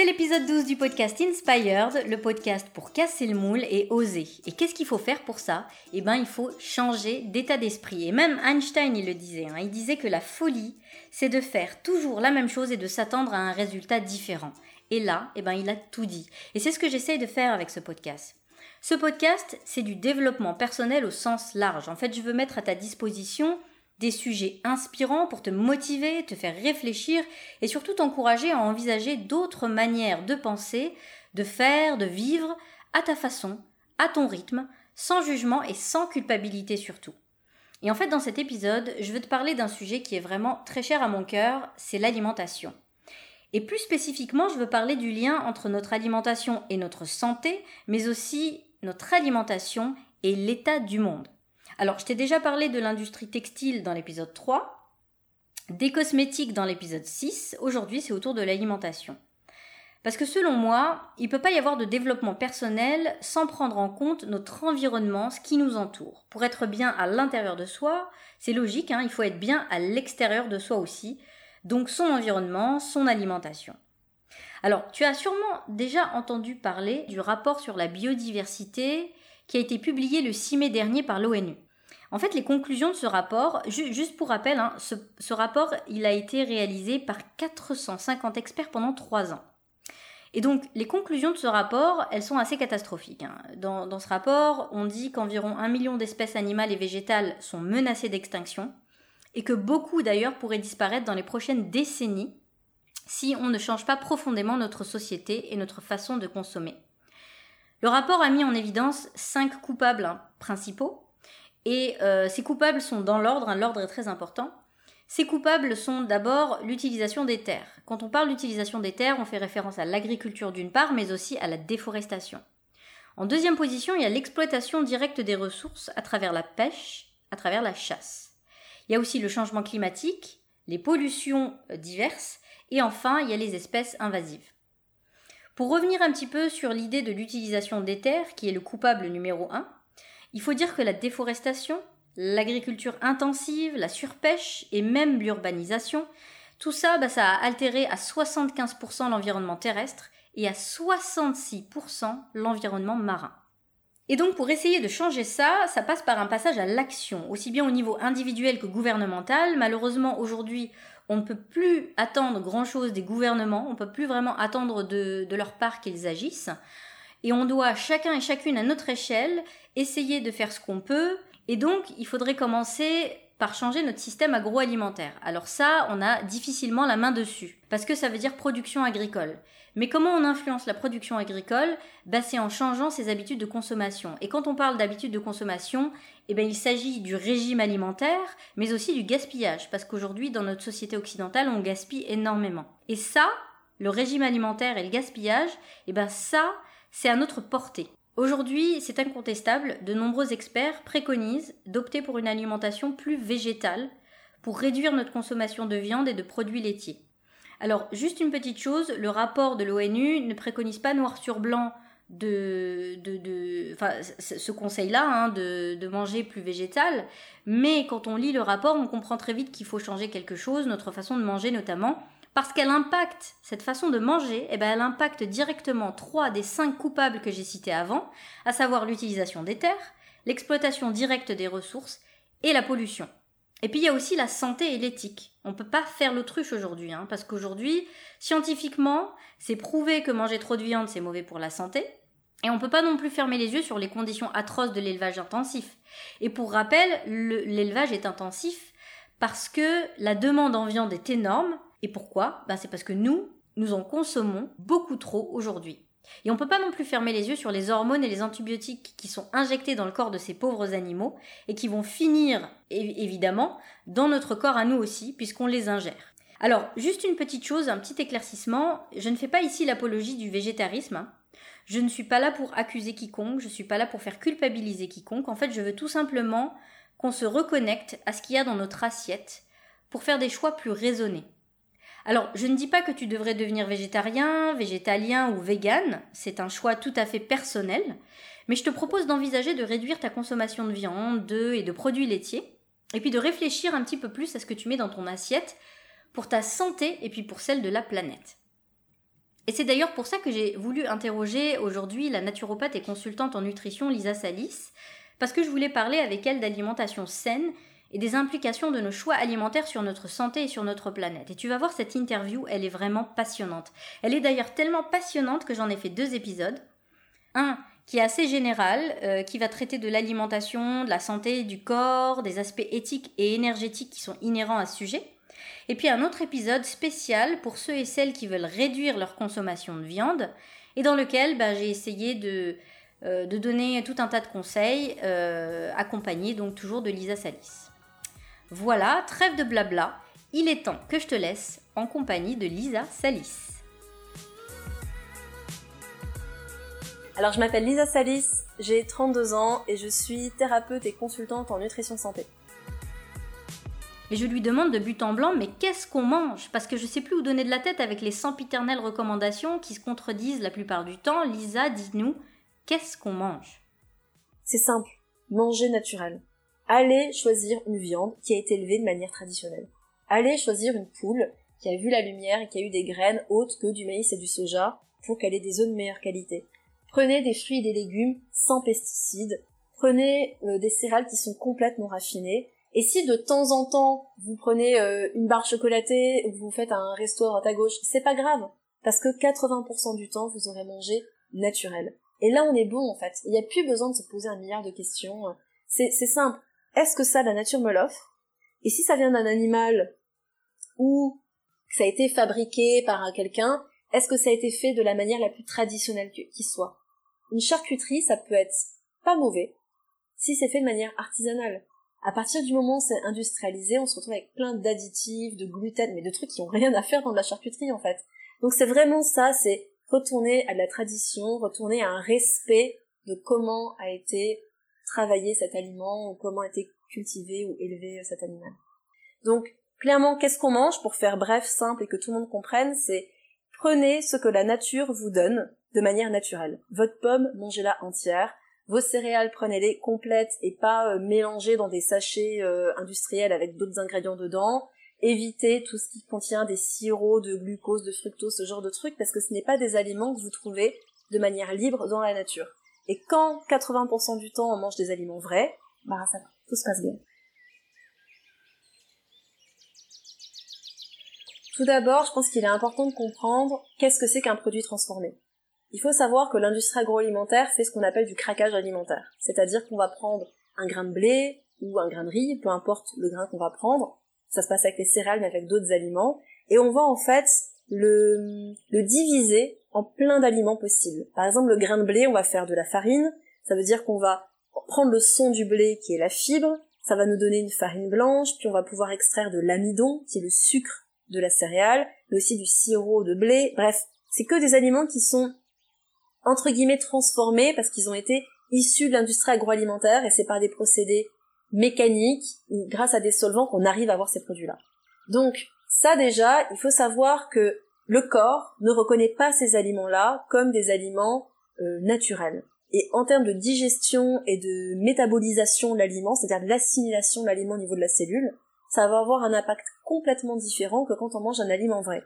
c'est l'épisode 12 du podcast Inspired, le podcast pour casser le moule et oser. Et qu'est-ce qu'il faut faire pour ça? Eh bien, il faut changer d'état d'esprit. Et même Einstein, il le disait. Hein. il disait que la folie, c'est de faire toujours la même chose et de s'attendre à un résultat différent. Et là, eh ben, il a tout dit. Et c'est ce que j'essaye de faire avec ce podcast. Ce podcast, c'est du développement personnel au sens large. En fait, je veux mettre à ta disposition des sujets inspirants pour te motiver, te faire réfléchir et surtout t'encourager à envisager d'autres manières de penser, de faire, de vivre à ta façon, à ton rythme, sans jugement et sans culpabilité surtout. Et en fait, dans cet épisode, je veux te parler d'un sujet qui est vraiment très cher à mon cœur, c'est l'alimentation. Et plus spécifiquement, je veux parler du lien entre notre alimentation et notre santé, mais aussi notre alimentation et l'état du monde. Alors, je t'ai déjà parlé de l'industrie textile dans l'épisode 3, des cosmétiques dans l'épisode 6, aujourd'hui c'est autour de l'alimentation. Parce que selon moi, il ne peut pas y avoir de développement personnel sans prendre en compte notre environnement, ce qui nous entoure. Pour être bien à l'intérieur de soi, c'est logique, hein, il faut être bien à l'extérieur de soi aussi, donc son environnement, son alimentation. Alors, tu as sûrement déjà entendu parler du rapport sur la biodiversité qui a été publié le 6 mai dernier par l'ONU. En fait, les conclusions de ce rapport, juste pour rappel, hein, ce, rapport, il a été réalisé par 450 experts pendant 3 ans. Et donc, les conclusions de ce rapport, elles sont assez catastrophiques. Hein. Dans, dans, ce rapport, on dit qu'environ un million d'espèces animales et végétales sont menacées d'extinction, et que beaucoup d'ailleurs pourraient disparaître dans les prochaines décennies si on ne change pas profondément notre société et notre façon de consommer. Le rapport a mis en évidence cinq coupables hein, principaux, et euh, ces coupables sont dans l'ordre, hein, l'ordre est très important. Ces coupables sont d'abord l'utilisation des terres. Quand on parle d'utilisation des terres, on fait référence à l'agriculture d'une part, mais aussi à la déforestation. En deuxième position, il y a l'exploitation directe des ressources à travers la pêche, à travers la chasse. Il y a aussi le changement climatique, les pollutions euh, diverses, et enfin, il y a les espèces invasives. Pour revenir un petit peu sur l'idée de l'utilisation des terres, qui est le coupable numéro 1, il faut dire que la déforestation, l'agriculture intensive, la surpêche et même l'urbanisation, tout ça, bah, ça a altéré à 75% l'environnement terrestre et à 66% l'environnement marin. Et donc pour essayer de changer ça, ça passe par un passage à l'action, aussi bien au niveau individuel que gouvernemental. Malheureusement aujourd'hui, on ne peut plus attendre grand-chose des gouvernements, on ne peut plus vraiment attendre de, de leur part qu'ils agissent. Et on doit chacun et chacune à notre échelle essayer de faire ce qu'on peut. Et donc, il faudrait commencer par changer notre système agroalimentaire. Alors ça, on a difficilement la main dessus, parce que ça veut dire production agricole. Mais comment on influence la production agricole? Bah, C'est en changeant ses habitudes de consommation. Et quand on parle d'habitudes de consommation, eh ben, il s'agit du régime alimentaire, mais aussi du gaspillage, parce qu'aujourd'hui, dans notre société occidentale, on gaspille énormément. Et ça, le régime alimentaire et le gaspillage, eh ben, ça, c'est à notre portée. Aujourd'hui, c'est incontestable, de nombreux experts préconisent d'opter pour une alimentation plus végétale pour réduire notre consommation de viande et de produits laitiers. Alors, juste une petite chose, le rapport de l'ONU ne préconise pas noir sur blanc ce conseil-là, hein, de, manger plus végétal, mais quand on lit le rapport, on comprend très vite qu'il faut changer quelque chose, notre façon de manger notamment, parce qu'elle impacte, cette façon de manger, eh ben elle impacte directement trois des cinq coupables que j'ai cités avant, à savoir l'utilisation des terres, l'exploitation directe des ressources et la pollution. Et puis il y a aussi la santé et l'éthique. On ne peut pas faire l'autruche aujourd'hui, hein, parce qu'aujourd'hui, scientifiquement, c'est prouvé que manger trop de viande, c'est mauvais pour la santé. Et on ne peut pas non plus fermer les yeux sur les conditions atroces de l'élevage intensif. Et pour rappel, l'élevage est intensif parce que la demande en viande est énorme, et pourquoi? Bah, C'est parce que nous, nous en consommons beaucoup trop aujourd'hui. Et on ne peut pas non plus fermer les yeux sur les hormones et les antibiotiques qui sont injectés dans le corps de ces pauvres animaux et qui vont finir, évidemment, dans notre corps à nous aussi, puisqu'on les ingère. Alors, juste une petite chose, un petit éclaircissement, je ne fais pas ici l'apologie du végétarisme. Hein. Je ne suis pas là pour accuser quiconque, je ne suis pas là pour faire culpabiliser quiconque. En fait, je veux tout simplement qu'on se reconnecte à ce qu'il y a dans notre assiette pour faire des choix plus raisonnés. Alors, je ne dis pas que tu devrais devenir végétarien, végétalien ou vegan, c'est un choix tout à fait personnel, mais je te propose d'envisager de réduire ta consommation de viande, d'œufs et de produits laitiers, et puis de réfléchir un petit peu plus à ce que tu mets dans ton assiette pour ta santé et puis pour celle de la planète. Et c'est d'ailleurs pour ça que j'ai voulu interroger aujourd'hui la naturopathe et consultante en nutrition Lisa Salis, parce que je voulais parler avec elle d'alimentation saine et des implications de nos choix alimentaires sur notre santé et sur notre planète. Et tu vas voir, cette interview, elle est vraiment passionnante. Elle est d'ailleurs tellement passionnante que j'en ai fait deux épisodes. Un qui est assez général, euh, qui va traiter de l'alimentation, de la santé du corps, des aspects éthiques et énergétiques qui sont inhérents à ce sujet. Et puis un autre épisode spécial pour ceux et celles qui veulent réduire leur consommation de viande, et dans lequel bah, j'ai essayé de, euh, de, donner tout un tas de conseils, euh, accompagnés donc toujours de Lisa Salis. Voilà, trêve de blabla, il est temps que je te laisse en compagnie de Lisa Salis. Alors je m'appelle Lisa Salis, j'ai 32 ans et je suis thérapeute et consultante en nutrition santé. Et je lui demande de but en blanc, mais qu'est-ce qu'on mange? Parce que je sais plus où donner de la tête avec les 100 piternelles recommandations qui se contredisent la plupart du temps. Lisa, dis-nous, qu'est-ce qu'on mange? C'est simple, manger naturel allez choisir une viande qui a été élevée de manière traditionnelle. Allez choisir une poule qui a vu la lumière et qui a eu des graines autres que du maïs et du soja pour qu'elle ait des œufs de meilleure qualité. Prenez des fruits et des légumes sans pesticides. Prenez euh, des céréales qui sont complètement raffinées. Et si de temps en temps vous prenez euh, une barre chocolatée ou vous faites un resto à droite à gauche, c'est pas grave. Parce que 80% du temps vous aurez mangé naturel. Et là on est bon en fait. Il n'y a plus besoin de se poser un milliard de questions. C'est simple est-ce que ça, la nature me l'offre? Et si ça vient d'un animal ou ça a été fabriqué par quelqu'un, est-ce que ça a été fait de la manière la plus traditionnelle qui soit? Une charcuterie, ça peut être pas mauvais si c'est fait de manière artisanale. À partir du moment où c'est industrialisé, on se retrouve avec plein d'additifs, de gluten, mais de trucs qui ont rien à faire dans de la charcuterie en fait. Donc c'est vraiment ça, c'est retourner à la tradition, retourner à un respect de comment a été travailler cet aliment ou comment été cultivé ou élevé cet animal. Donc clairement, qu'est-ce qu'on mange? Pour faire bref, simple et que tout le monde comprenne, c'est prenez ce que la nature vous donne de manière naturelle. Votre pomme, mangez-la entière. Vos céréales, prenez-les complètes et pas euh, mélangées dans des sachets euh, industriels avec d'autres ingrédients dedans. Évitez tout ce qui contient des sirops de glucose, de fructose, ce genre de trucs, parce que ce n'est pas des aliments que vous trouvez de manière libre dans la nature. Et quand 80% du temps on mange des aliments vrais, bah ça tout se passe bien. Tout d'abord, je pense qu'il est important de comprendre qu'est-ce que c'est qu'un produit transformé. Il faut savoir que l'industrie agroalimentaire fait ce qu'on appelle du craquage alimentaire. C'est-à-dire qu'on va prendre un grain de blé ou un grain de riz, peu importe le grain qu'on va prendre, ça se passe avec les céréales mais avec d'autres aliments, et on va en fait le, le diviser en plein d'aliments possibles. Par exemple, le grain de blé, on va faire de la farine. Ça veut dire qu'on va prendre le son du blé, qui est la fibre. Ça va nous donner une farine blanche, puis on va pouvoir extraire de l'amidon, qui est le sucre de la céréale, mais aussi du sirop de blé. Bref, c'est que des aliments qui sont entre guillemets transformés parce qu'ils ont été issus de l'industrie agroalimentaire et c'est par des procédés mécaniques grâce à des solvants qu'on arrive à avoir ces produits-là. Donc ça déjà, il faut savoir que le corps ne reconnaît pas ces aliments-là comme des aliments euh, naturels. Et en termes de digestion et de métabolisation de l'aliment, c'est-à-dire de l'assimilation de l'aliment au niveau de la cellule, ça va avoir un impact complètement différent que quand on mange un aliment vrai.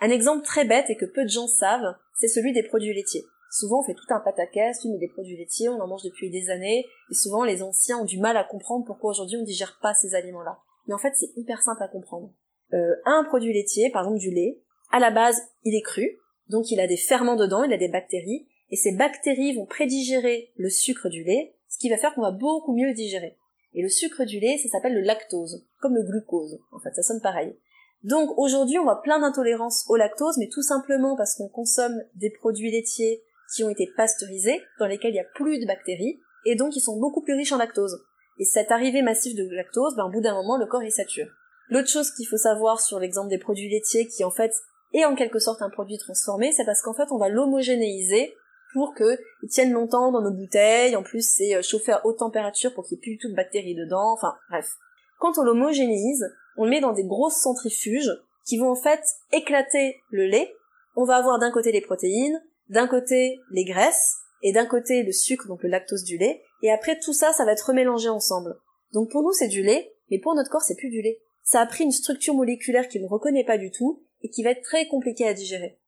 Un exemple très bête et que peu de gens savent, c'est celui des produits laitiers. Souvent on fait tout un pataquès, oui mais des produits laitiers, on en mange depuis des années, et souvent les anciens ont du mal à comprendre pourquoi aujourd'hui on ne digère pas ces aliments-là. Mais en fait c'est hyper simple à comprendre. Euh, un produit laitier, par exemple du lait, à la base, il est cru, donc il a des ferments dedans, il a des bactéries, et ces bactéries vont prédigérer le sucre du lait, ce qui va faire qu'on va beaucoup mieux le digérer. Et le sucre du lait, ça s'appelle le lactose, comme le glucose, en fait, ça sonne pareil. Donc aujourd'hui, on voit plein d'intolérances au lactose, mais tout simplement parce qu'on consomme des produits laitiers qui ont été pasteurisés, dans lesquels il n'y a plus de bactéries, et donc ils sont beaucoup plus riches en lactose. Et cette arrivée massive de lactose, ben, au bout d'un moment, le corps est sature. L'autre chose qu'il faut savoir sur l'exemple des produits laitiers qui en fait et en quelque sorte un produit transformé, c'est parce qu'en fait on va l'homogénéiser pour qu'il tienne longtemps dans nos bouteilles, en plus c'est euh, chauffé à haute température pour qu'il n'y ait plus du tout de bactéries dedans, enfin bref. Quand on l'homogénéise, on le met dans des grosses centrifuges qui vont en fait éclater le lait. On va avoir d'un côté les protéines, d'un côté les graisses, et d'un côté le sucre, donc le lactose du lait, et après tout ça, ça va être remélangé ensemble. Donc pour nous c'est du lait, mais pour notre corps c'est plus du lait. Ça a pris une structure moléculaire qu'il ne reconnaît pas du tout, et qui va être très compliqué à digérer.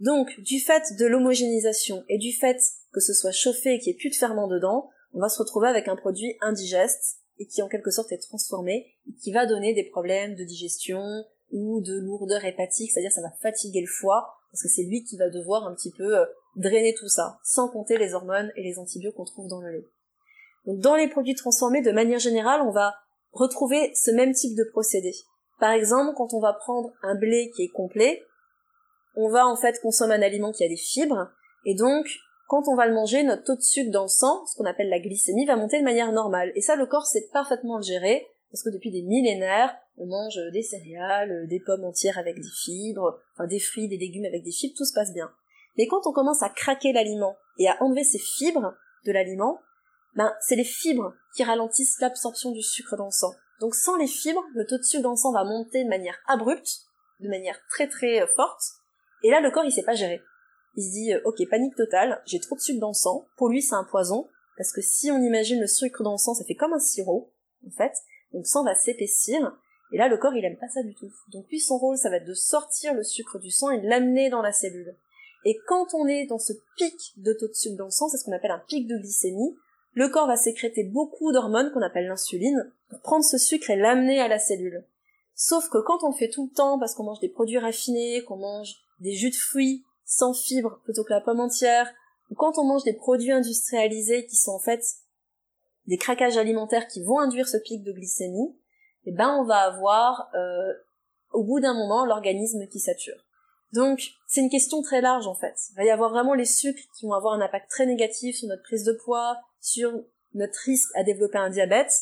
Donc, du fait de l'homogénéisation et du fait que ce soit chauffé et qu'il n'y ait plus de ferment dedans, on va se retrouver avec un produit indigeste et qui en quelque sorte est transformé et qui va donner des problèmes de digestion ou de lourdeur hépatique, c'est-à-dire ça va fatiguer le foie parce que c'est lui qui va devoir un petit peu euh, drainer tout ça, sans compter les hormones et les antibiotiques qu'on trouve dans le lait. Donc dans les produits transformés, de manière générale, on va retrouver ce même type de procédé. Par exemple, quand on va prendre un blé qui est complet, on va en fait consommer un aliment qui a des fibres, et donc quand on va le manger, notre taux de sucre dans le sang, ce qu'on appelle la glycémie, va monter de manière normale. Et ça, le corps sait parfaitement le gérer, parce que depuis des millénaires, on mange des céréales, des pommes entières avec des fibres, enfin des fruits, des légumes avec des fibres, tout se passe bien. Mais quand on commence à craquer l'aliment et à enlever ces fibres de l'aliment, ben c'est les fibres qui ralentissent l'absorption du sucre dans le sang. Donc sans les fibres, le taux de sucre dans le sang va monter de manière abrupte, de manière très très forte, et là le corps il sait pas gérer. Il se dit euh, ok panique totale, j'ai trop de sucre dans le sang, pour lui c'est un poison, parce que si on imagine le sucre dans le sang, ça fait comme un sirop, en fait, donc le sang va s'épaissir, et là le corps il aime pas ça du tout. Donc lui son rôle ça va être de sortir le sucre du sang et de l'amener dans la cellule. Et quand on est dans ce pic de taux de sucre dans le sang, c'est ce qu'on appelle un pic de glycémie, le corps va sécréter beaucoup d'hormones qu'on appelle l'insuline pour prendre ce sucre et l'amener à la cellule. Sauf que quand on le fait tout le temps parce qu'on mange des produits raffinés, qu'on mange des jus de fruits, sans fibres plutôt que la pomme entière, ou quand on mange des produits industrialisés qui sont en fait des craquages alimentaires qui vont induire ce pic de glycémie, eh ben on va avoir euh, au bout d'un moment l'organisme qui sature. Donc c'est une question très large en fait. Il va y avoir vraiment les sucres qui vont avoir un impact très négatif sur notre prise de poids, sur notre risque à développer un diabète,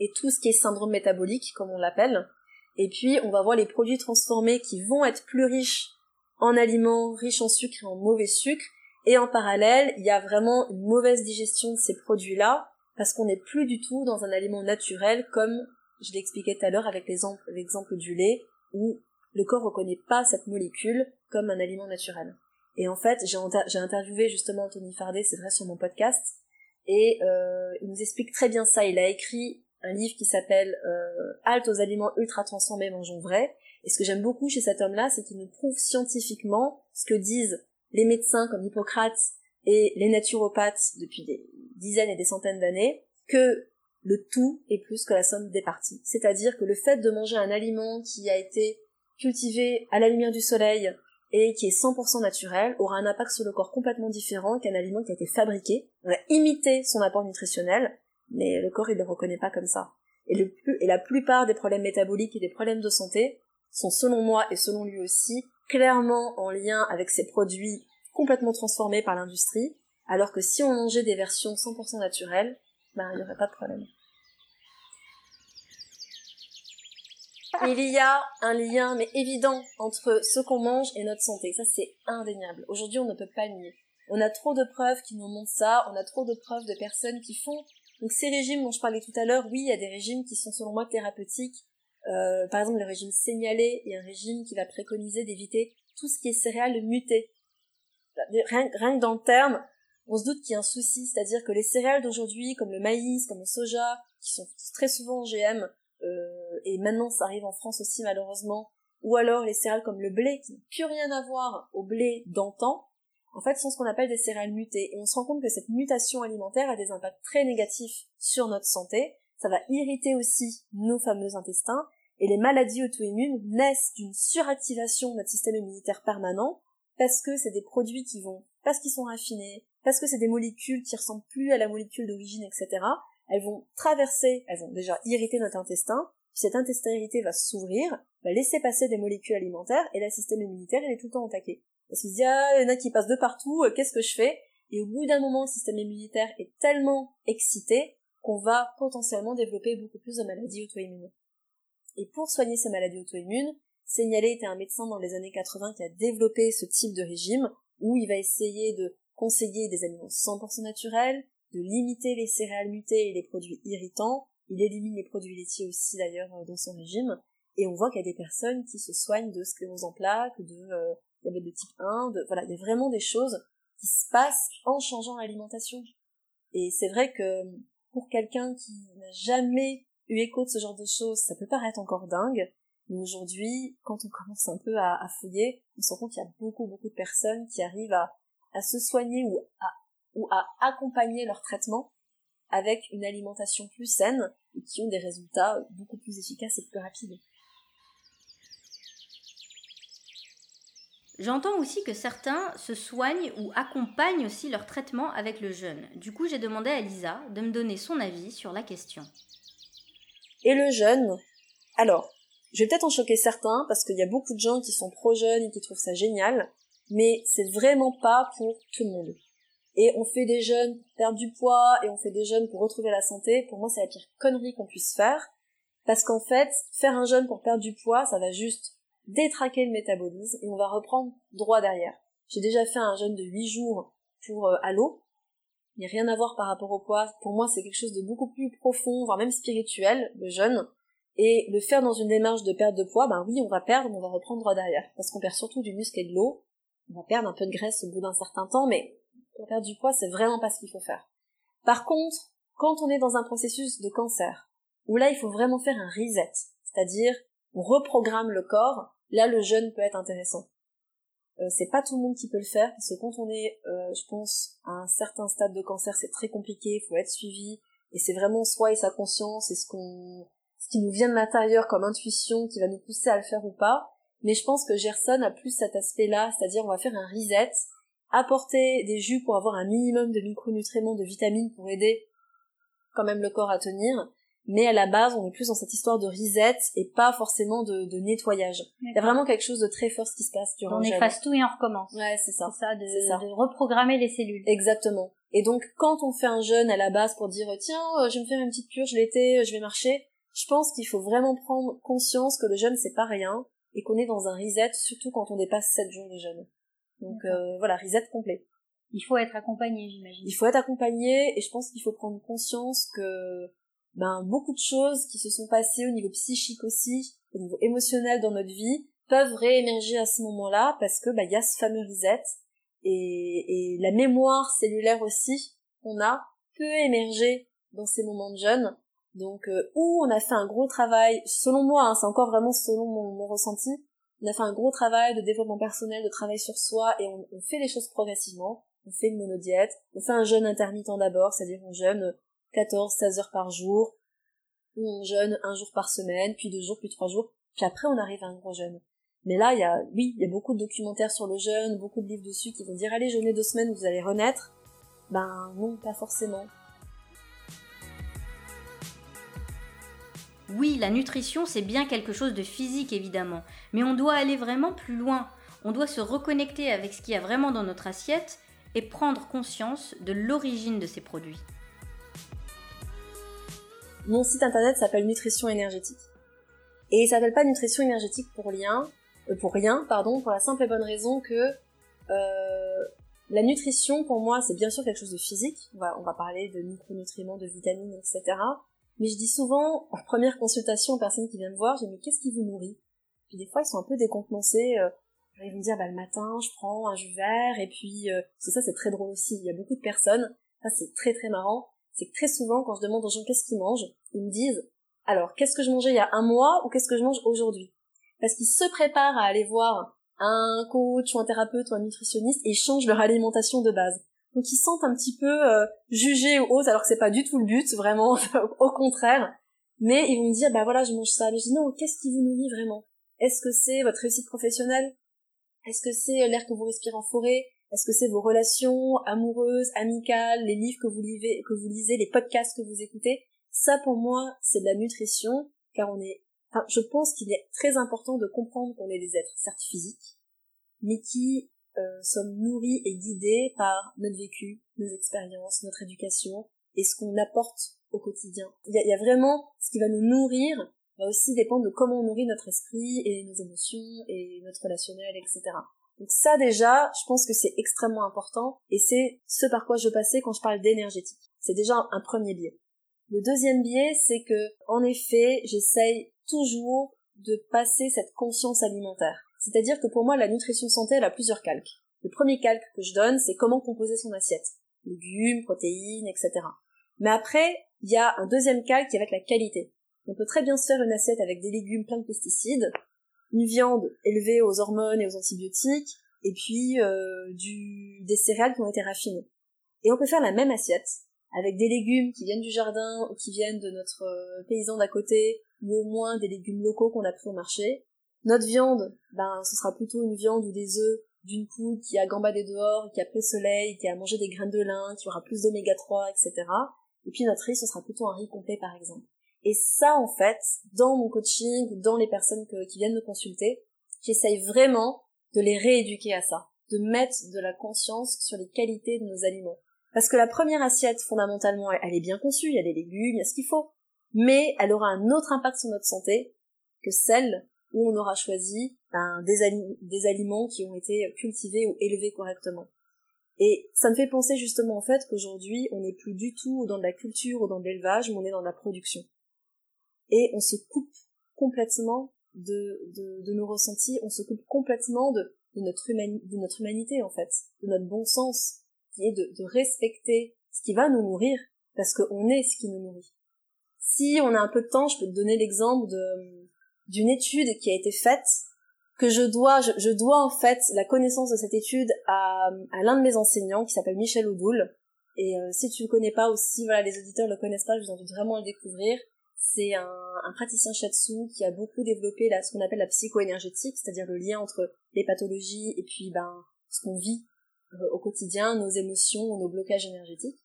et tout ce qui est syndrome métabolique comme on l'appelle. Et puis on va voir les produits transformés qui vont être plus riches en aliments riches en sucre et en mauvais sucre. Et en parallèle, il y a vraiment une mauvaise digestion de ces produits-là, parce qu'on n'est plus du tout dans un aliment naturel, comme je l'expliquais tout à l'heure avec l'exemple du lait, où le corps reconnaît pas cette molécule comme un aliment naturel. Et en fait, j'ai interviewé justement Anthony Fardet, c'est vrai, sur mon podcast, et euh, il nous explique très bien ça. Il a écrit un livre qui s'appelle euh, Halte aux aliments ultra transformés, mangeons vrai, et ce que j'aime beaucoup chez cet homme-là, c'est qu'il nous prouve scientifiquement ce que disent les médecins comme Hippocrate et les naturopathes depuis des dizaines et des centaines d'années, que le tout est plus que la somme des parties. C'est-à-dire que le fait de manger un aliment qui a été cultivé à la lumière du soleil et qui est 100% naturel aura un impact sur le corps complètement différent qu'un aliment qui a été fabriqué. On a imité son apport nutritionnel, mais le corps il le reconnaît pas comme ça. Et, le et la plupart des problèmes métaboliques et des problèmes de santé sont selon moi et selon lui aussi clairement en lien avec ces produits complètement transformés par l'industrie, alors que si on mangeait des versions 100% naturelles, ben il n'y aurait pas de problème. Il y a un lien, mais évident, entre ce qu'on mange et notre santé. Ça, c'est indéniable. Aujourd'hui, on ne peut pas le nier. On a trop de preuves qui nous montrent ça. On a trop de preuves de personnes qui font. Donc, ces régimes dont je parlais tout à l'heure, oui, il y a des régimes qui sont, selon moi, thérapeutiques. Euh, par exemple, le régime signalé est un régime qui va préconiser d'éviter tout ce qui est céréales mutées. Rien, rien que dans le terme, on se doute qu'il y a un souci, c'est-à-dire que les céréales d'aujourd'hui, comme le maïs, comme le soja, qui sont très souvent GM, euh, et maintenant ça arrive en France aussi malheureusement, ou alors les céréales comme le blé, qui n'ont plus rien à voir au blé d'antan, en fait sont ce qu'on appelle des céréales mutées. Et on se rend compte que cette mutation alimentaire a des impacts très négatifs sur notre santé, ça va irriter aussi nos fameux intestins, et les maladies auto-immunes naissent d'une suractivation de notre système immunitaire permanent, parce que c'est des produits qui vont, parce qu'ils sont raffinés, parce que c'est des molécules qui ressemblent plus à la molécule d'origine, etc., elles vont traverser, elles vont déjà irriter notre intestin, puis cet intestin irrité va s'ouvrir, va laisser passer des molécules alimentaires, et le système immunitaire, il est tout le temps au taquet. Parce qu'il se dit, ah, il y en a qui passent de partout, euh, qu'est-ce que je fais? Et au bout d'un moment, le système immunitaire est tellement excité qu'on va potentiellement développer beaucoup plus de maladies auto-immunes. Et pour soigner ces maladies auto-immunes, Seignalé était un médecin dans les années 80 qui a développé ce type de régime où il va essayer de conseiller des aliments 100% naturels, de limiter les céréales mutées et les produits irritants. Il élimine les produits laitiers aussi d'ailleurs euh, dans son régime. Et on voit qu'il y a des personnes qui se soignent de sclérose en plaques, de euh, diabète de type 1, de, voilà, des, vraiment des choses qui se passent en changeant l'alimentation. Et c'est vrai que pour quelqu'un qui n'a jamais eu écho de ce genre de choses, ça peut paraître encore dingue, Mais aujourd'hui, quand on commence un peu à, fouiller, on se rend compte qu'il y a beaucoup, beaucoup de personnes qui arrivent à, à se soigner ou à, ou à accompagner leur traitement avec une alimentation plus saine et qui ont des résultats beaucoup plus efficaces et plus rapides. J'entends aussi que certains se soignent ou accompagnent aussi leur traitement avec le jeûne. Du coup, j'ai demandé à Lisa de me donner son avis sur la question. Et le jeûne? Alors, je vais peut-être en choquer certains parce qu'il y a beaucoup de gens qui sont pro-jeunes et qui trouvent ça génial, mais c'est vraiment pas pour tout le monde. Et on fait des jeûnes pour perdre du poids et on fait des jeûnes pour retrouver la santé. Pour moi, c'est la pire connerie qu'on puisse faire. Parce qu'en fait, faire un jeûne pour perdre du poids, ça va juste détraquer le métabolisme et on va reprendre droit derrière. J'ai déjà fait un jeûne de 8 jours pour euh, à l'eau. Il n'y a rien à voir par rapport au poids. Pour moi, c'est quelque chose de beaucoup plus profond, voire même spirituel, le jeûne. Et le faire dans une démarche de perte de poids, ben oui, on va perdre, mais on va reprendre droit derrière. Parce qu'on perd surtout du muscle et de l'eau. On va perdre un peu de graisse au bout d'un certain temps, mais pour perdre du poids, c'est vraiment pas ce qu'il faut faire. Par contre, quand on est dans un processus de cancer, où là, il faut vraiment faire un reset, c'est-à-dire on reprogramme le corps là le jeûne peut être intéressant. Euh, c'est pas tout le monde qui peut le faire parce que quand on est, euh, je pense, à un certain stade de cancer, c'est très compliqué, il faut être suivi et c'est vraiment soi et sa conscience et ce qu'on, ce qui nous vient de l'intérieur comme intuition qui va nous pousser à le faire ou pas. Mais je pense que Gerson a plus cet aspect-là, c'est-à-dire on va faire un reset, apporter des jus pour avoir un minimum de micronutriments, de vitamines pour aider quand même le corps à tenir, mais à la base, on est plus dans cette histoire de reset et pas forcément de, de nettoyage. Il y a vraiment quelque chose de très fort qui se passe durant on efface tout et on recommence. Ouais, c'est ça. C'est ça, de, ça, de reprogrammer les cellules. Exactement. Et donc, quand on fait un jeûne à la base pour dire, tiens, euh, je vais me faire une petite purge l'été, euh, je vais marcher, je pense qu'il faut vraiment prendre conscience que le jeûne, c'est pas rien, et qu'on est dans un reset, surtout quand on dépasse 7 jours de jeûne. Donc, euh, voilà, reset complet. Il faut être accompagné, j'imagine. Il faut être accompagné, et je pense qu'il faut prendre conscience que ben beaucoup de choses qui se sont passées au niveau psychique aussi, au niveau émotionnel dans notre vie, peuvent réémerger à ce moment-là parce que ben il y a ce fameux reset et, et la mémoire cellulaire aussi qu'on a peut émerger dans ces moments de jeûne. Donc euh, où on a fait un gros travail, selon moi, hein, c'est encore vraiment selon mon, ressenti, on a fait un gros travail de développement personnel, de travail sur soi et on, fait les choses progressivement. On fait une monodiète, on fait un jeûne intermittent d'abord, c'est-à-dire on jeûne 14-16 heures par jour, ou on jeûne un jour par semaine, puis deux jours, puis trois jours, puis après on arrive à un gros jeûne. Mais là, il y a, oui, il y a beaucoup de documentaires sur le jeûne, beaucoup de livres dessus qui vont dire allez jeûnez deux semaines, vous allez renaître. Ben non, pas forcément. Oui, la nutrition, c'est bien quelque chose de physique évidemment, mais on doit aller vraiment plus loin. On doit se reconnecter avec ce qu'il y a vraiment dans notre assiette et prendre conscience de l'origine de ces produits. Mon site internet s'appelle Nutrition énergétique. Et il s'appelle pas Nutrition énergétique pour rien, euh, pour rien, pardon, pour la simple et bonne raison que euh, la nutrition pour moi c'est bien sûr quelque chose de physique. On va, on va parler de micronutriments, de vitamines, etc. Mais je dis souvent en première consultation aux personnes qui viennent voir, j'ai mais qu'est-ce qui vous nourrit? Puis des fois ils sont un peu décontenancés. Euh, ils vont me dire bah le matin je prends un jus vert et puis euh, c'est ça c'est très drôle aussi. Il y a beaucoup de personnes, ça c'est très très marrant c'est que très souvent, quand je demande aux gens qu'est-ce qu'ils mangent, ils me disent, alors, qu'est-ce que je mangeais il y a un mois ou qu'est-ce que je mange aujourd'hui? Parce qu'ils se préparent à aller voir un coach ou un thérapeute ou un nutritionniste et changent leur alimentation de base. Donc ils sentent un petit peu euh, jugés ou autres, alors que c'est pas du tout le but, vraiment, au contraire. Mais ils vont me dire, bah voilà, je mange ça. Mais je dis non, qu'est-ce qui vous nourrit vraiment? Est-ce que c'est votre réussite professionnelle? Est-ce que c'est l'air que vous respirez en forêt? Est-ce que c'est vos relations amoureuses, amicales, les livres que vous, que vous lisez, les podcasts que vous écoutez? Ça, pour moi, c'est de la nutrition, car on est... Enfin, je pense qu'il est très important de comprendre qu'on est des êtres, certes physiques, mais qui euh, sommes nourris et guidés par notre vécu, nos expériences, notre éducation, et ce qu'on apporte au quotidien. Il y, a, il y a vraiment ce qui va nous nourrir, va aussi dépendre de comment on nourrit notre esprit et nos émotions et notre relationnel, etc. Donc ça déjà, je pense que c'est extrêmement important et c'est ce par quoi je passais quand je parle d'énergétique. C'est déjà un premier biais. Le deuxième biais, c'est que, en effet, j'essaye toujours de passer cette conscience alimentaire. C'est-à-dire que pour moi, la nutrition santé, elle a plusieurs calques. Le premier calque que je donne, c'est comment composer son assiette. Légumes, protéines, etc. Mais après, il y a un deuxième calque qui est avec la qualité. On peut très bien se faire une assiette avec des légumes pleins de pesticides, une viande élevée aux hormones et aux antibiotiques, et puis euh, du, des céréales qui ont été raffinées. Et on peut faire la même assiette avec des légumes qui viennent du jardin ou qui viennent de notre euh, paysan d'à côté, ou au moins des légumes locaux qu'on a pris au marché. Notre viande, ben ce sera plutôt une viande ou des œufs d'une poule qui a gambadé dehors, qui a pris le soleil, qui a mangé des graines de lin, qui aura plus d'oméga 3, etc. Et puis notre riz, ce sera plutôt un riz complet par exemple. Et ça, en fait, dans mon coaching, dans les personnes qui viennent me consulter, j'essaye vraiment de les rééduquer à ça, de mettre de la conscience sur les qualités de nos aliments. Parce que la première assiette, fondamentalement, elle est bien conçue, il y a des légumes, il y a ce qu'il faut. Mais elle aura un autre impact sur notre santé que celle où on aura choisi ben, des, aliments qui ont été cultivés ou élevés correctement. Et ça me fait penser justement en fait qu'aujourd'hui, on n'est plus du tout dans de la culture ou dans de l'élevage, mais on est dans la production. Et on se coupe complètement de, de, de nos ressentis, on se coupe complètement de, de, notre de notre humanité en fait, de notre bon sens, qui est de, de respecter ce qui va nous nourrir, parce qu'on est ce qui nous nourrit. Si on a un peu de temps, je peux te donner l'exemple de d'une étude qui a été faite que je dois, je, dois en fait la connaissance de cette étude à, à l'un de mes enseignants qui s'appelle Michel Oudoul. Et euh, si tu le connais pas aussi, voilà, les auditeurs le connaissent pas, je vous invite vraiment à le découvrir. C'est un, un, praticien shiatsu qui a beaucoup développé là, ce qu'on appelle la psycho-énergétique, c'est-à-dire le lien entre les pathologies et puis ben ce qu'on vit euh, au quotidien, nos émotions, nos blocages énergétiques.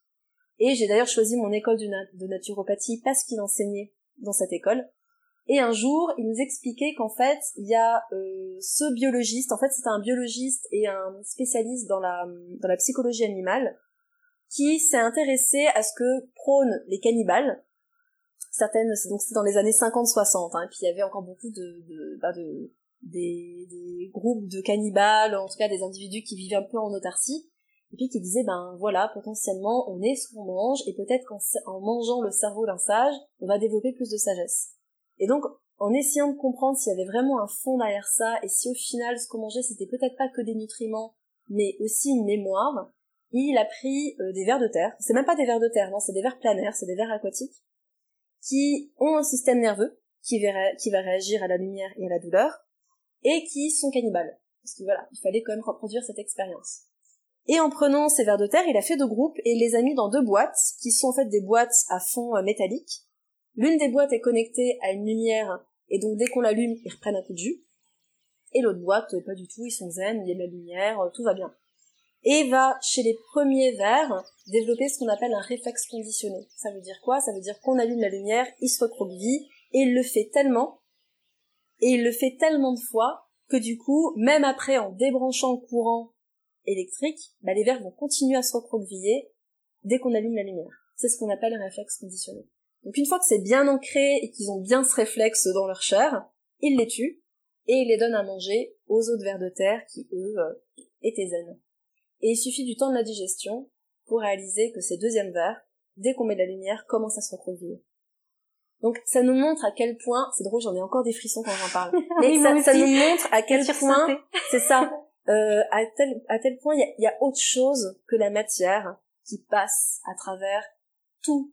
Et j'ai d'ailleurs choisi mon école de naturopathie parce qu'il enseignait dans cette école. Et un jour, il nous expliquait qu'en fait, il y a euh, ce biologiste, en fait c'est un biologiste et un spécialiste dans la, dans la psychologie animale, qui s'est intéressé à ce que prônent les cannibales. Certaines, donc c'était dans les années 50-60, hein, et puis il y avait encore beaucoup de, de, bah de des, des, groupes de cannibales, en tout cas des individus qui vivaient un peu en autarcie, et puis qui disaient, ben voilà, potentiellement on est ce qu'on mange, et peut-être qu'en mangeant le cerveau d'un sage, on va développer plus de sagesse. Et donc, en essayant de comprendre s'il y avait vraiment un fond derrière ça, et si au final ce qu'on mangeait c'était peut-être pas que des nutriments, mais aussi une mémoire, il a pris euh, des vers de terre, c'est même pas des vers de terre, non, c'est des vers planaires, c'est des vers aquatiques, qui ont un système nerveux qui va, réagir à la lumière et à la douleur, et qui sont cannibales. Parce que voilà, il fallait quand même reproduire cette expérience. Et en prenant ces vers de terre, il a fait deux groupes et les a mis dans deux boîtes, qui sont en fait des boîtes à fond euh, métallique, L'une des boîtes est connectée à une lumière, et donc dès qu'on l'allume, ils reprennent un coup de jus. Et l'autre boîte, pas du tout, ils sont zen, il y a de la lumière, tout va bien. Et va, chez les premiers verres, développer ce qu'on appelle un réflexe conditionné. Ça veut dire quoi? Ça veut dire qu'on allume la lumière, il se recroqueville, et il le fait tellement, et il le fait tellement de fois, que du coup, même après, en débranchant le courant électrique, bah, les verres vont continuer à se recroqueviller dès qu'on allume la lumière. C'est ce qu'on appelle un réflexe conditionné. Donc une fois que c'est bien ancré et qu'ils ont bien ce réflexe dans leur chair, ils les tuent et ils les donnent à manger aux autres vers de terre qui, eux, euh, étaient zen. Et il suffit du temps de la digestion pour réaliser que ces deuxièmes vers, dès qu'on met de la lumière, commencent à se reproduire. Donc ça nous montre à quel point, c'est drôle, j'en ai encore des frissons quand j'en parle, mais ça, nous montre à quel point, c'est ça, euh, à tel à tel point il y a autre chose que la matière qui passe à travers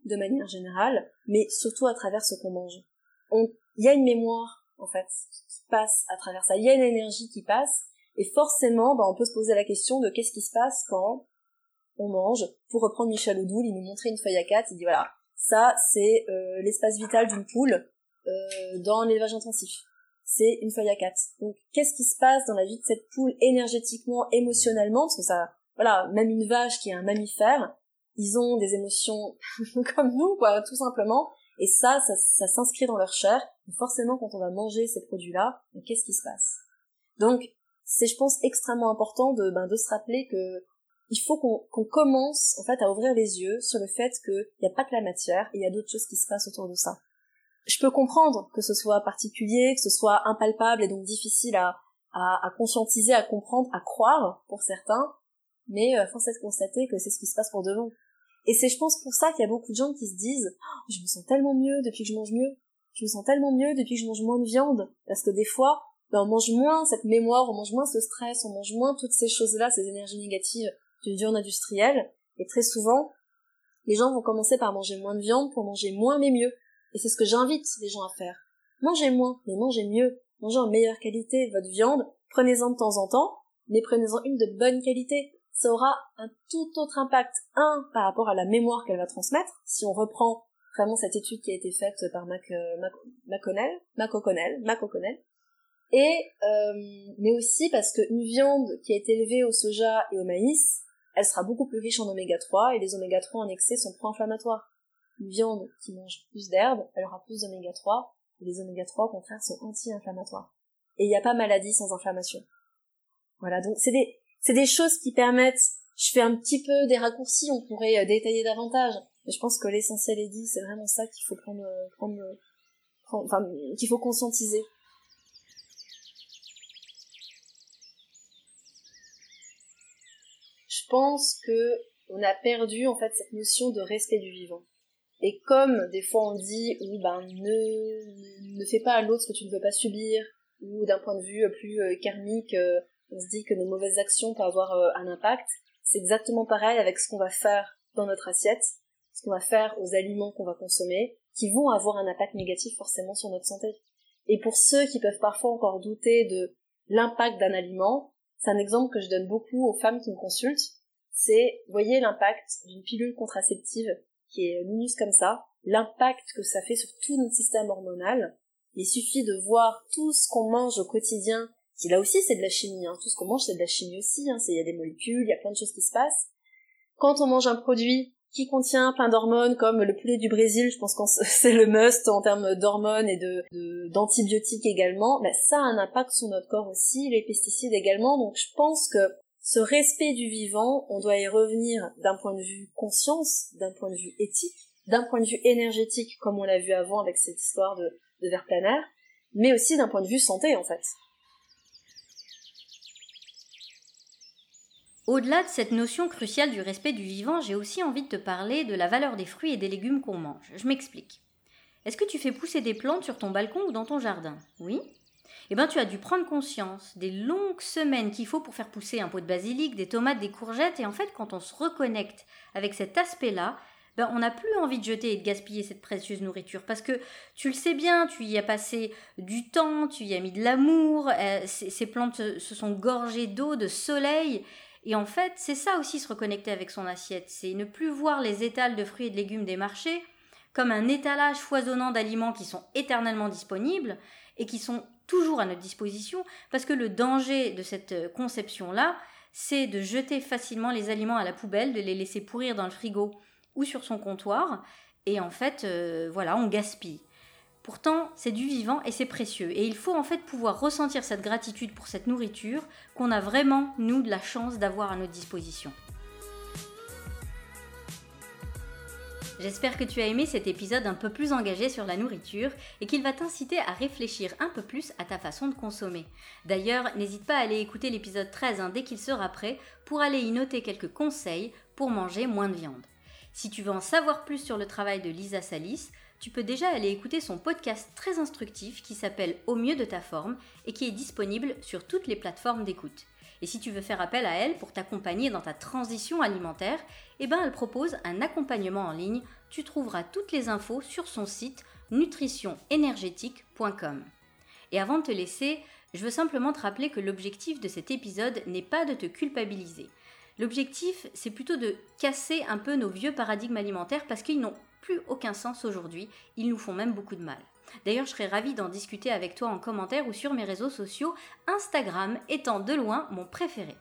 de manière générale, mais surtout à travers ce qu'on mange. Il y a une mémoire, en fait, qui passe à travers ça. Il y a une énergie qui passe, et forcément, bah, on peut se poser la question de qu'est-ce qui se passe quand on mange. Pour reprendre Michel Oudoul, il nous montrait une feuille à quatre, il dit voilà, ça c'est euh, l'espace vital d'une poule euh, dans l'élevage intensif. C'est une feuille à quatre. Donc qu'est-ce qui se passe dans la vie de cette poule énergétiquement, émotionnellement, parce que ça, voilà, même une vache qui est un mammifère, ils ont des émotions comme nous, quoi, tout simplement. Et ça, ça, s'inscrit dans leur chair. Et forcément, quand on va manger ces produits-là, qu'est-ce qui se passe? Donc, c'est, je pense, extrêmement important de, ben, de se rappeler que il faut qu'on commence, en fait, à ouvrir les yeux sur le fait qu'il n'y a pas que la matière, il y a d'autres choses qui se passent autour de ça. Je peux comprendre que ce soit particulier, que ce soit impalpable et donc difficile à, à, conscientiser, à comprendre, à croire pour certains, mais euh, force est de constater que c'est ce qui se passe pour de bon. Et c'est, je pense, pour ça qu'il y a beaucoup de gens qui se disent oh, je me sens tellement mieux depuis que je mange mieux. Je me sens tellement mieux depuis que je mange moins de viande. Parce que des fois, ben, on mange moins cette mémoire, on mange moins ce stress, on mange moins toutes ces choses-là, ces énergies négatives d'une viande industrielle. Et très souvent, les gens vont commencer par manger moins de viande pour manger moins mais mieux. Et c'est ce que j'invite les gens à faire. Mangez moins, mais mangez mieux. Mangez en meilleure qualité votre viande. Prenez-en de temps en temps, mais prenez-en une de bonne qualité. Ça aura un tout autre impact. Un, par rapport à la mémoire qu'elle va transmettre. Si on reprend vraiment cette étude qui a été faite par Mac, euh, Mac, McConnell, McConnell, et euh, mais aussi parce qu'une viande qui été élevée au soja et au maïs, elle sera beaucoup plus riche en oméga 3 et les oméga 3 en excès sont pro-inflammatoires. Une viande qui mange plus d'herbe, elle aura plus d'oméga 3 et les oméga 3 au contraire sont anti-inflammatoires. Et il n'y a pas maladie sans inflammation. Voilà, donc c'est des c'est des choses qui permettent je fais un petit peu des raccourcis, on pourrait euh, détailler davantage, mais je pense que l'essentiel est dit, c'est vraiment ça qu'il faut prendre, euh, prendre, enfin qu'il faut conscientiser. je pense que on a perdu en fait cette notion de respect du vivant. Et comme des fois on dit ou ben ne ne fais pas à l'autre ce que tu ne veux pas subir ou d'un point de vue plus euh, karmique euh, on se dit que nos mauvaises actions peuvent avoir euh, un impact, c'est exactement pareil avec ce qu'on va faire dans notre assiette, ce qu'on va faire aux aliments qu'on va consommer, qui vont avoir un impact négatif forcément sur notre santé. Et pour ceux qui peuvent parfois encore douter de l'impact d'un aliment, c'est un exemple que je donne beaucoup aux femmes qui me consultent. C'est, voyez l'impact d'une pilule contraceptive qui est minus comme ça, l'impact que ça fait sur tout notre système hormonal. Il suffit de voir tout ce qu'on mange au quotidien, qui là aussi c'est de la chimie, hein. tout ce qu'on mange c'est de la chimie aussi, hein. il y a des molécules, il y a plein de choses qui se passent. Quand on mange un produit qui contient plein d'hormones comme le poulet du Brésil, je pense que c'est le must en termes d'hormones et de d'antibiotiques également, ben ça a un impact sur notre corps aussi, les pesticides également. Donc je pense que ce respect du vivant, on doit y revenir d'un point de vue conscience, d'un point de vue éthique, d'un point de vue énergétique, comme on l'a vu avant avec cette histoire de, de verre planaire, mais aussi d'un point de vue santé en fait. Au-delà de cette notion cruciale du respect du vivant, j'ai aussi envie de te parler de la valeur des fruits et des légumes qu'on mange. Je m'explique. Est-ce que tu fais pousser des plantes sur ton balcon ou dans ton jardin? Oui. Eh bien, tu as dû prendre conscience des longues semaines qu'il faut pour faire pousser un pot de basilic, des tomates, des courgettes, et en fait, quand on se reconnecte avec cet aspect-là, ben, on n'a plus envie de jeter et de gaspiller cette précieuse nourriture. Parce que tu le sais bien, tu y as passé du temps, tu y as mis de l'amour, euh, ces plantes se sont gorgées d'eau, de soleil, et en fait, c'est ça aussi se reconnecter avec son assiette, c'est ne plus voir les étals de fruits et de légumes des marchés comme un étalage foisonnant d'aliments qui sont éternellement disponibles et qui sont toujours à notre disposition, parce que le danger de cette conception-là, c'est de jeter facilement les aliments à la poubelle, de les laisser pourrir dans le frigo ou sur son comptoir, et en fait, euh, voilà, on gaspille. Pourtant, c'est du vivant et c'est précieux. Et il faut en fait pouvoir ressentir cette gratitude pour cette nourriture qu'on a vraiment, nous, de la chance d'avoir à notre disposition. J'espère que tu as aimé cet épisode un peu plus engagé sur la nourriture et qu'il va t'inciter à réfléchir un peu plus à ta façon de consommer. D'ailleurs, n'hésite pas à aller écouter l'épisode 13 hein, dès qu'il sera prêt pour aller y noter quelques conseils pour manger moins de viande. Si tu veux en savoir plus sur le travail de Lisa Salis, tu peux déjà aller écouter son podcast très instructif qui s'appelle Au mieux de ta forme et qui est disponible sur toutes les plateformes d'écoute. Et si tu veux faire appel à elle pour t'accompagner dans ta transition alimentaire, eh ben elle propose un accompagnement en ligne. Tu trouveras toutes les infos sur son site nutritionénergétique.com. Et avant de te laisser, je veux simplement te rappeler que l'objectif de cet épisode n'est pas de te culpabiliser. L'objectif, c'est plutôt de casser un peu nos vieux paradigmes alimentaires parce qu'ils n'ont plus aucun sens aujourd'hui, ils nous font même beaucoup de mal. D'ailleurs, je serais ravie d'en discuter avec toi en commentaire ou sur mes réseaux sociaux, Instagram étant de loin mon préféré.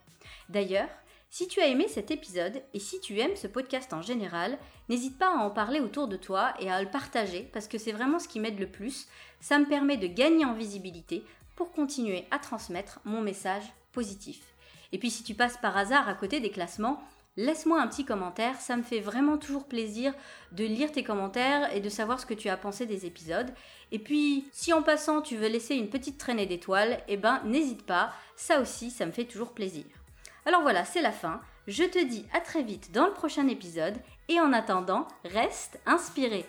D'ailleurs, si tu as aimé cet épisode et si tu aimes ce podcast en général, n'hésite pas à en parler autour de toi et à le partager parce que c'est vraiment ce qui m'aide le plus. Ça me permet de gagner en visibilité pour continuer à transmettre mon message positif. Et puis si tu passes par hasard à côté des classements, Laisse-moi un petit commentaire, ça me fait vraiment toujours plaisir de lire tes commentaires et de savoir ce que tu as pensé des épisodes. Et puis, si en passant tu veux laisser une petite traînée d'étoiles, eh ben n'hésite pas, ça aussi ça me fait toujours plaisir. Alors voilà, c'est la fin. Je te dis à très vite dans le prochain épisode et en attendant, reste inspiré.